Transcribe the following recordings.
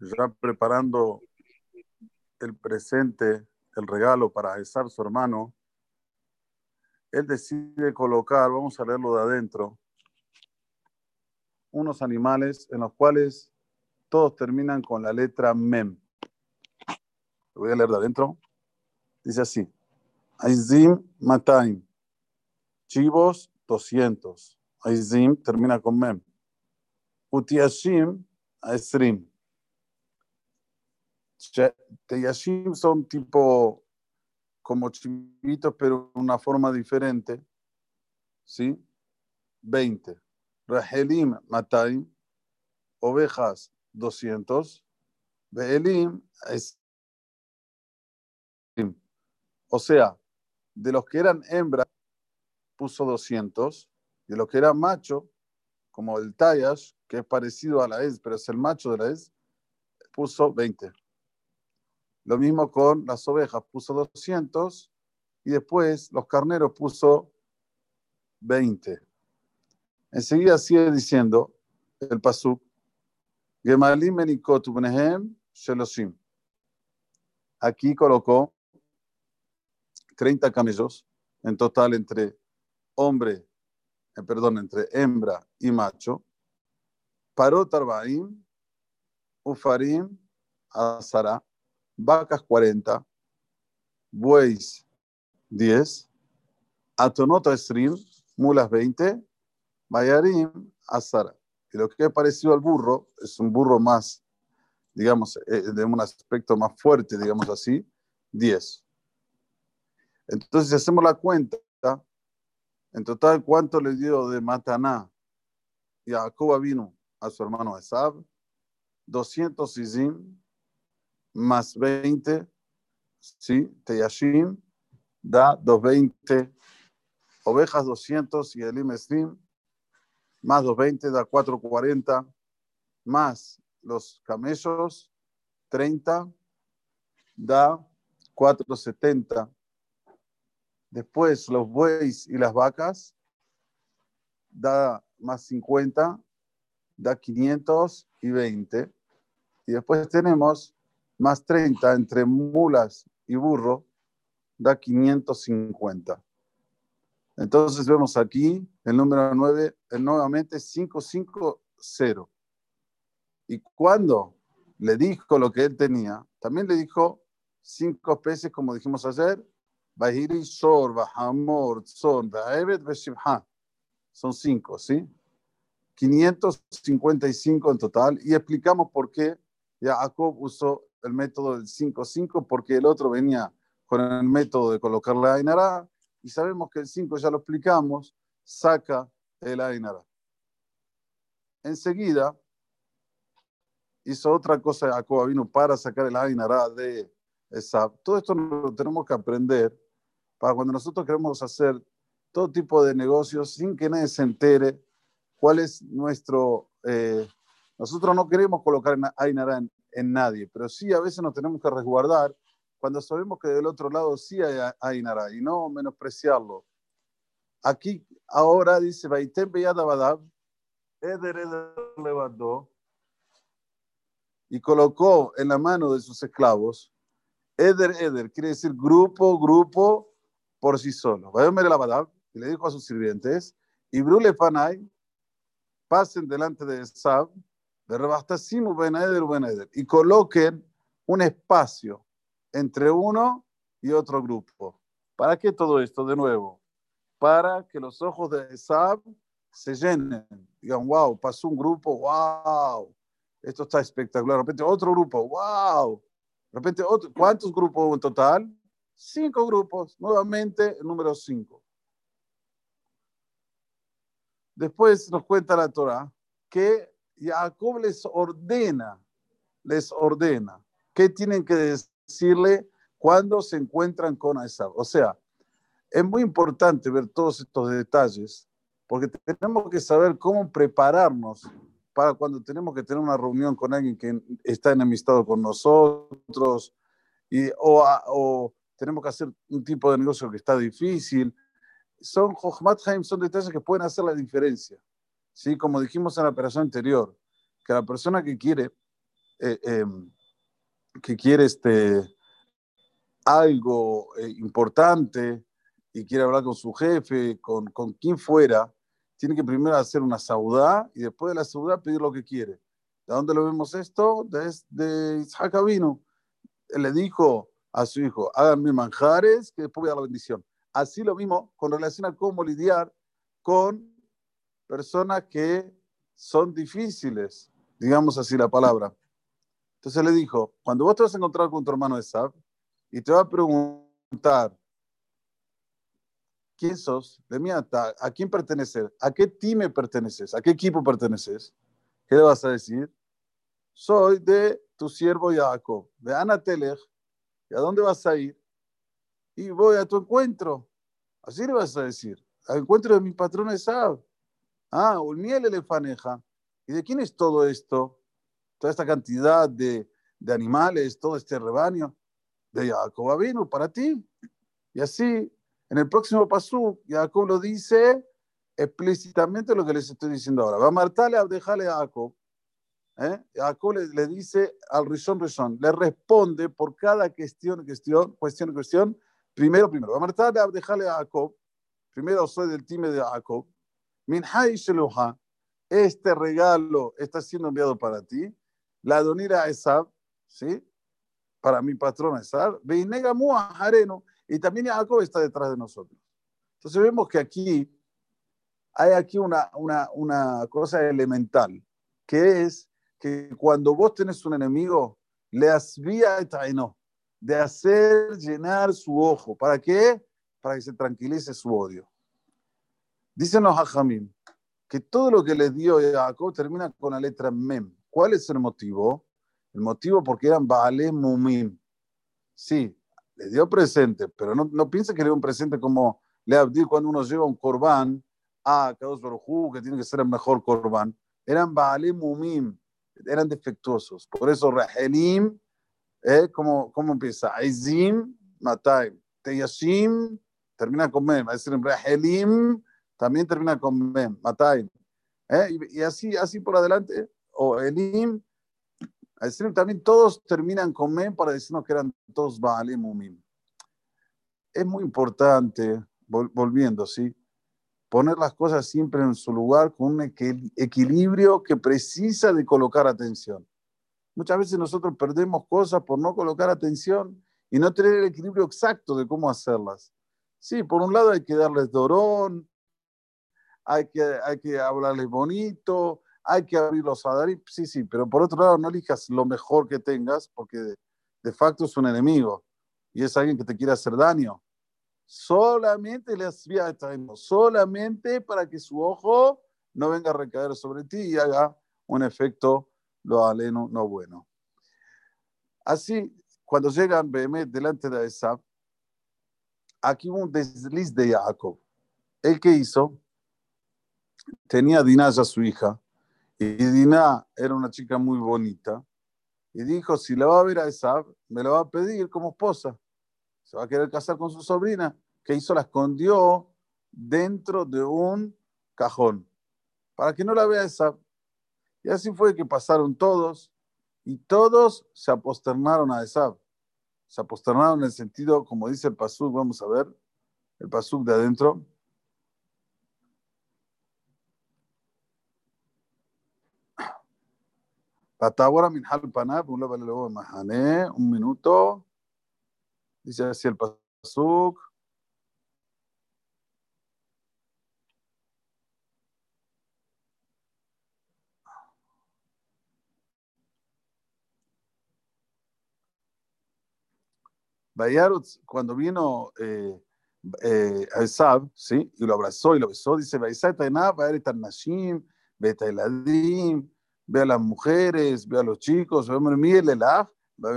ya preparando el presente, el regalo para Esar, su hermano, él decide colocar, vamos a leerlo de adentro, unos animales en los cuales todos terminan con la letra Mem. Lo voy a leer de adentro. Dice así: Aizim Mataim. Chivos 200. Aizim termina con Mem. Utiashim Aesrim. Teyashim son tipo como chivitos, pero una forma diferente. ¿Sí? 20. Rahelim Mataim. Ovejas 200. Beelim es o sea, de los que eran hembra, puso 200, de los que eran macho, como el Tayash, que es parecido a la Es, pero es el macho de la Es, puso 20. Lo mismo con las ovejas, puso 200, y después los carneros puso 20. Enseguida sigue diciendo el Pasuk, Gemalim Sheloshim. Aquí colocó 30 camellos, en total entre hombre, eh, perdón, entre hembra y macho. Parot Arbaim, Ufarim, Azara, vacas 40, bueyes 10, Atonota Esrim, mulas 20, Bayarim, Azara. Y lo que es parecido al burro, es un burro más, digamos, eh, de un aspecto más fuerte, digamos así, 10. Entonces, si hacemos la cuenta, en total, ¿cuánto le dio de Mataná y Jacob vino a su hermano Esab? 200 Izim más 20, ¿sí? Teyashim da 220, ovejas 200 y Elim Esrim más 220 da 440, más los camellos 30 da 470 Después los bueyes y las vacas da más 50, da 520. Y después tenemos más 30 entre mulas y burro, da 550. Entonces vemos aquí el número 9, el nuevamente 550. Y cuando le dijo lo que él tenía, también le dijo cinco peces, como dijimos ayer. Son cinco, ¿sí? 555 en total. Y explicamos por qué Jacob usó el método del 5-5, porque el otro venía con el método de colocar la Ainara. Y sabemos que el 5, ya lo explicamos, saca el Ainara. Enseguida hizo otra cosa Jacob vino para sacar el Ainara de esa. Todo esto lo tenemos que aprender para cuando nosotros queremos hacer todo tipo de negocios sin que nadie se entere cuál es nuestro... Eh, nosotros no queremos colocar Ainara en, en, nadie, pero sí a veces nos tenemos que resguardar cuando sabemos que del otro lado sí hay Ainara y no menospreciarlo. Aquí ahora dice, y colocó en la mano de sus esclavos, Eder, Eder, quiere decir grupo, grupo, por sí solo. Y le dijo a sus sirvientes, y Brule Panay, pasen delante de Sab, de Rebastasimu Beneder Beneder, y coloquen un espacio entre uno y otro grupo. ¿Para qué todo esto? De nuevo, para que los ojos de Sab se llenen. Digan, wow, pasó un grupo, wow, esto está espectacular. De repente otro grupo, wow. De repente otro, ¿cuántos grupos hubo en total? Cinco grupos, nuevamente el número cinco. Después nos cuenta la Torah que Jacob les ordena, les ordena, qué tienen que decirle cuando se encuentran con Esaú. O sea, es muy importante ver todos estos detalles porque tenemos que saber cómo prepararnos para cuando tenemos que tener una reunión con alguien que está enemistado con nosotros y, o, o tenemos que hacer un tipo de negocio que está difícil. Son Jochmat son detalles que pueden hacer la diferencia. ¿Sí? Como dijimos en la operación anterior, que la persona que quiere eh, em, que quiere este, algo eh, importante y quiere hablar con su jefe, con, con quien fuera, tiene que primero hacer una saudá y después de la saudá pedir lo que quiere. ¿De dónde lo vemos esto? De, de Isaac Él le dijo a su hijo, háganme manjares que después voy a dar la bendición. Así lo mismo con relación a cómo lidiar con personas que son difíciles, digamos así la palabra. Entonces le dijo, cuando vos te vas a encontrar con tu hermano Esab y te va a preguntar, ¿quién sos? De mí ¿a quién perteneces? ¿A qué team perteneces? ¿A qué equipo perteneces? ¿Qué le vas a decir? Soy de tu siervo Jacob, de Anatelech. ¿Y a dónde vas a ir? Y voy a tu encuentro. Así le vas a decir. Al encuentro de mi patrón Esab. Ah, Ulmiel elefaneja. ¿Y de quién es todo esto? Toda esta cantidad de, de animales, todo este rebaño de Jacob vino para ti. Y así, en el próximo pasú, Jacob lo dice explícitamente lo que les estoy diciendo ahora. Va a martarle a dejarle a Jacob. ¿eh? Jacob le, dice al Rishon Rishon, le responde por cada cuestión, cuestión, cuestión, cuestión. Primero, primero. Va a dejarle a Jacob. Primero soy del time de Jacob este regalo está siendo enviado para ti. La donira Esab, ¿sí? Para mi patrón Esab. Y también Jacob está detrás de nosotros. Entonces vemos que aquí hay aquí una, una, una cosa elemental, que es que cuando vos tenés un enemigo, le asvía no de hacer llenar su ojo. ¿Para qué? Para que se tranquilice su odio. Dicen los hajamim que todo lo que les dio Jacob termina con la letra mem. ¿Cuál es el motivo? El motivo porque eran Baale Mumim. Sí, le dio presente, pero no, no que le dio un presente como le abdí cuando uno lleva un corbán a Kadosh Baruj que tiene que ser el mejor corbán. Eran Baale Mumim, eran defectuosos. Por eso Rahelim, ¿eh? ¿cómo, ¿cómo empieza? Aizim, Matay. Teyashim, termina con mem. Es decir, Rahelim, también termina con mem, matay. ¿Eh? Y, así, así por adelante, o elim, también todos terminan con mem para decirnos que eran todos baalim umim. Es muy importante, volviendo, ¿sí? Poner las cosas siempre en su lugar con un equilibrio que precisa de colocar atención. Muchas veces nosotros perdemos cosas por no colocar atención y no tener el equilibrio exacto de cómo hacerlas. Sí, por un lado hay que darles dorón, hay que, hay que hablarles bonito, hay que abrir los adarim, sí, sí, pero por otro lado no elijas lo mejor que tengas porque de, facto es un enemigo y es alguien que te quiere hacer daño. Solamente le hacía solamente para que su ojo no venga a recaer sobre ti y haga un efecto lo aleno no bueno. Así, cuando llegan Behemet delante de Esab, aquí hubo un desliz de Jacob. ¿El que hizo? Tenía Diná ya su hija, y Diná era una chica muy bonita, y dijo, si la va a ver a Esab, me la va a pedir como esposa. Se va a querer casar con su sobrina, que hizo, la escondió dentro de un cajón, para que no la vea Esab. Y así fue que pasaron todos, y todos se aposternaron a Esab. Se aposternaron en el sentido, como dice el Pasuk, vamos a ver, el Pasuk de adentro. Patágora Minhal Panab, un luego Mahane, un minuto. Dice así el Pasuk. Cuando vino eh, eh, a ¿sí? y lo abrazó y lo besó, dice, Baisat Nashim, Betailadim, ve a las mujeres, ve a los chicos, ve Miel, a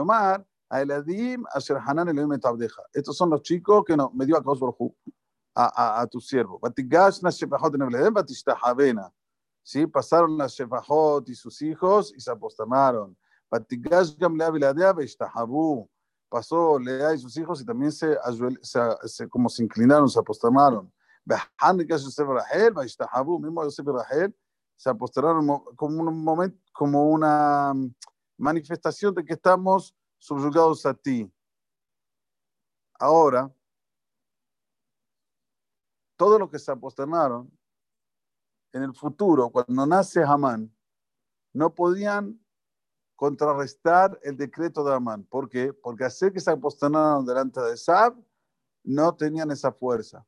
Omar, a Eladim, a Sherhanan, el Tabdeja. Estos son los chicos que no, me dio a Kaos a, a, a tu siervo. Batigashna Shefahot en Ebledem, Batishtahavena. ¿Sí? Pasaron las Shefahot y sus hijos y se aposternaron. Batigash Gamlea Biladea, Beshtahabu. Pasó Lea y sus hijos y también se, se, se, como se inclinaron, se aposternaron. Behan Yosef Rahel, Beshtahabu. Mismo Yosef Rahel se apostaron como un momento, como una, manifestación de que estamos subyugados a ti. Ahora, todo lo que se aposternaron en el futuro, cuando nace Hamán, no podían contrarrestar el decreto de Amán. ¿Por qué? Porque hacer que se aposternaron delante de Sab, no tenían esa fuerza.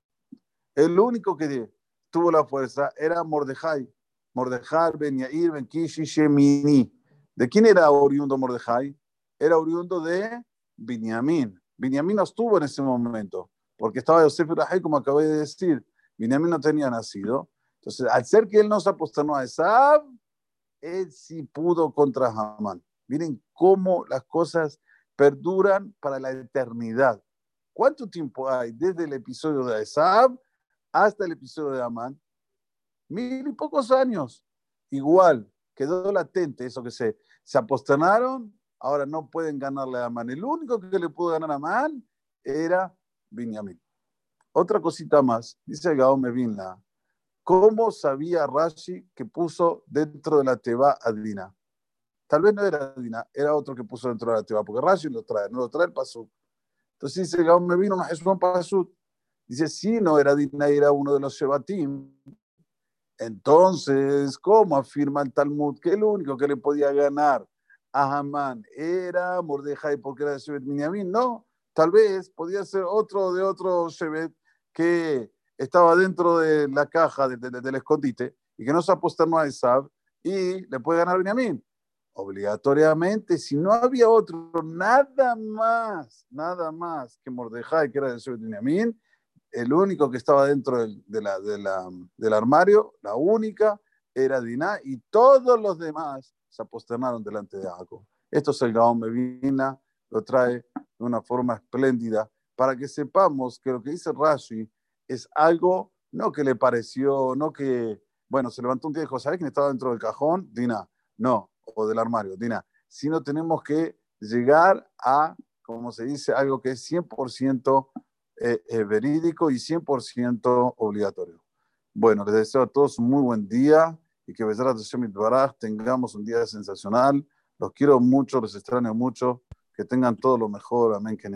El único que tuvo la fuerza era Mordejai. Mordejai, Ben Yair, Ben Kishi, Shemini. ¿De quién era oriundo Mordejai? Era oriundo de Binyamin. Binyamin no estuvo en ese momento, porque estaba Yosef Rahai, como acabé de decir. Binyamin no tenía nacido. Entonces, al ser que él no se aposternó a Esab, él sí pudo contra Hamán. Miren cómo las cosas perduran para la eternidad. ¿Cuánto tiempo hay desde el episodio de Esab hasta el episodio de Amán? Mil y pocos años. Igual, quedó latente eso que se, se aposternaron, ahora no pueden ganarle a Amán. El único que le pudo ganar a Amán era Binyamin. Otra cosita más, dice Gaome Binla, ¿cómo sabía Rashi que puso dentro de la Teba a Dina? Tal vez no era Dina, era otro que puso dentro de la Teba, porque Rashi lo trae, no lo trae el Pasuk. Entonces dice, me vino es un Pasuk. Dice, sí, no era Dina, era uno de los Shebatim. Entonces, ¿cómo afirma el Talmud que el único que le podía ganar a Hamán era Mordejai porque era de Shebet Minyamin? No, tal vez podía ser otro de otro Shebet que estaba dentro de la caja del escondite y que no se apostó a Esab y le puede ganar Benjamín. Obligatoriamente, si no había otro, nada más, nada más que Mordejai, que era de Benjamín, el único que estaba dentro del, armario, la única, era Diná, y todos los demás se aposternaron delante de Jacob. Esto es el Gaón Mevina, lo trae de una forma espléndida para que sepamos que lo que dice Rashi es algo no que le pareció, no que, bueno, se levantó un día y dijo, ¿sabes quién estaba dentro del cajón? Dina, no, o del armario, Dina, sino tenemos que llegar a, como se dice, algo que es 100% eh, eh, verídico y 100% obligatorio. Bueno, les deseo a todos un muy buen día y que tengamos un día sensacional. Los quiero mucho, los extraño mucho. Que tengan todo lo mejor. Amén. Que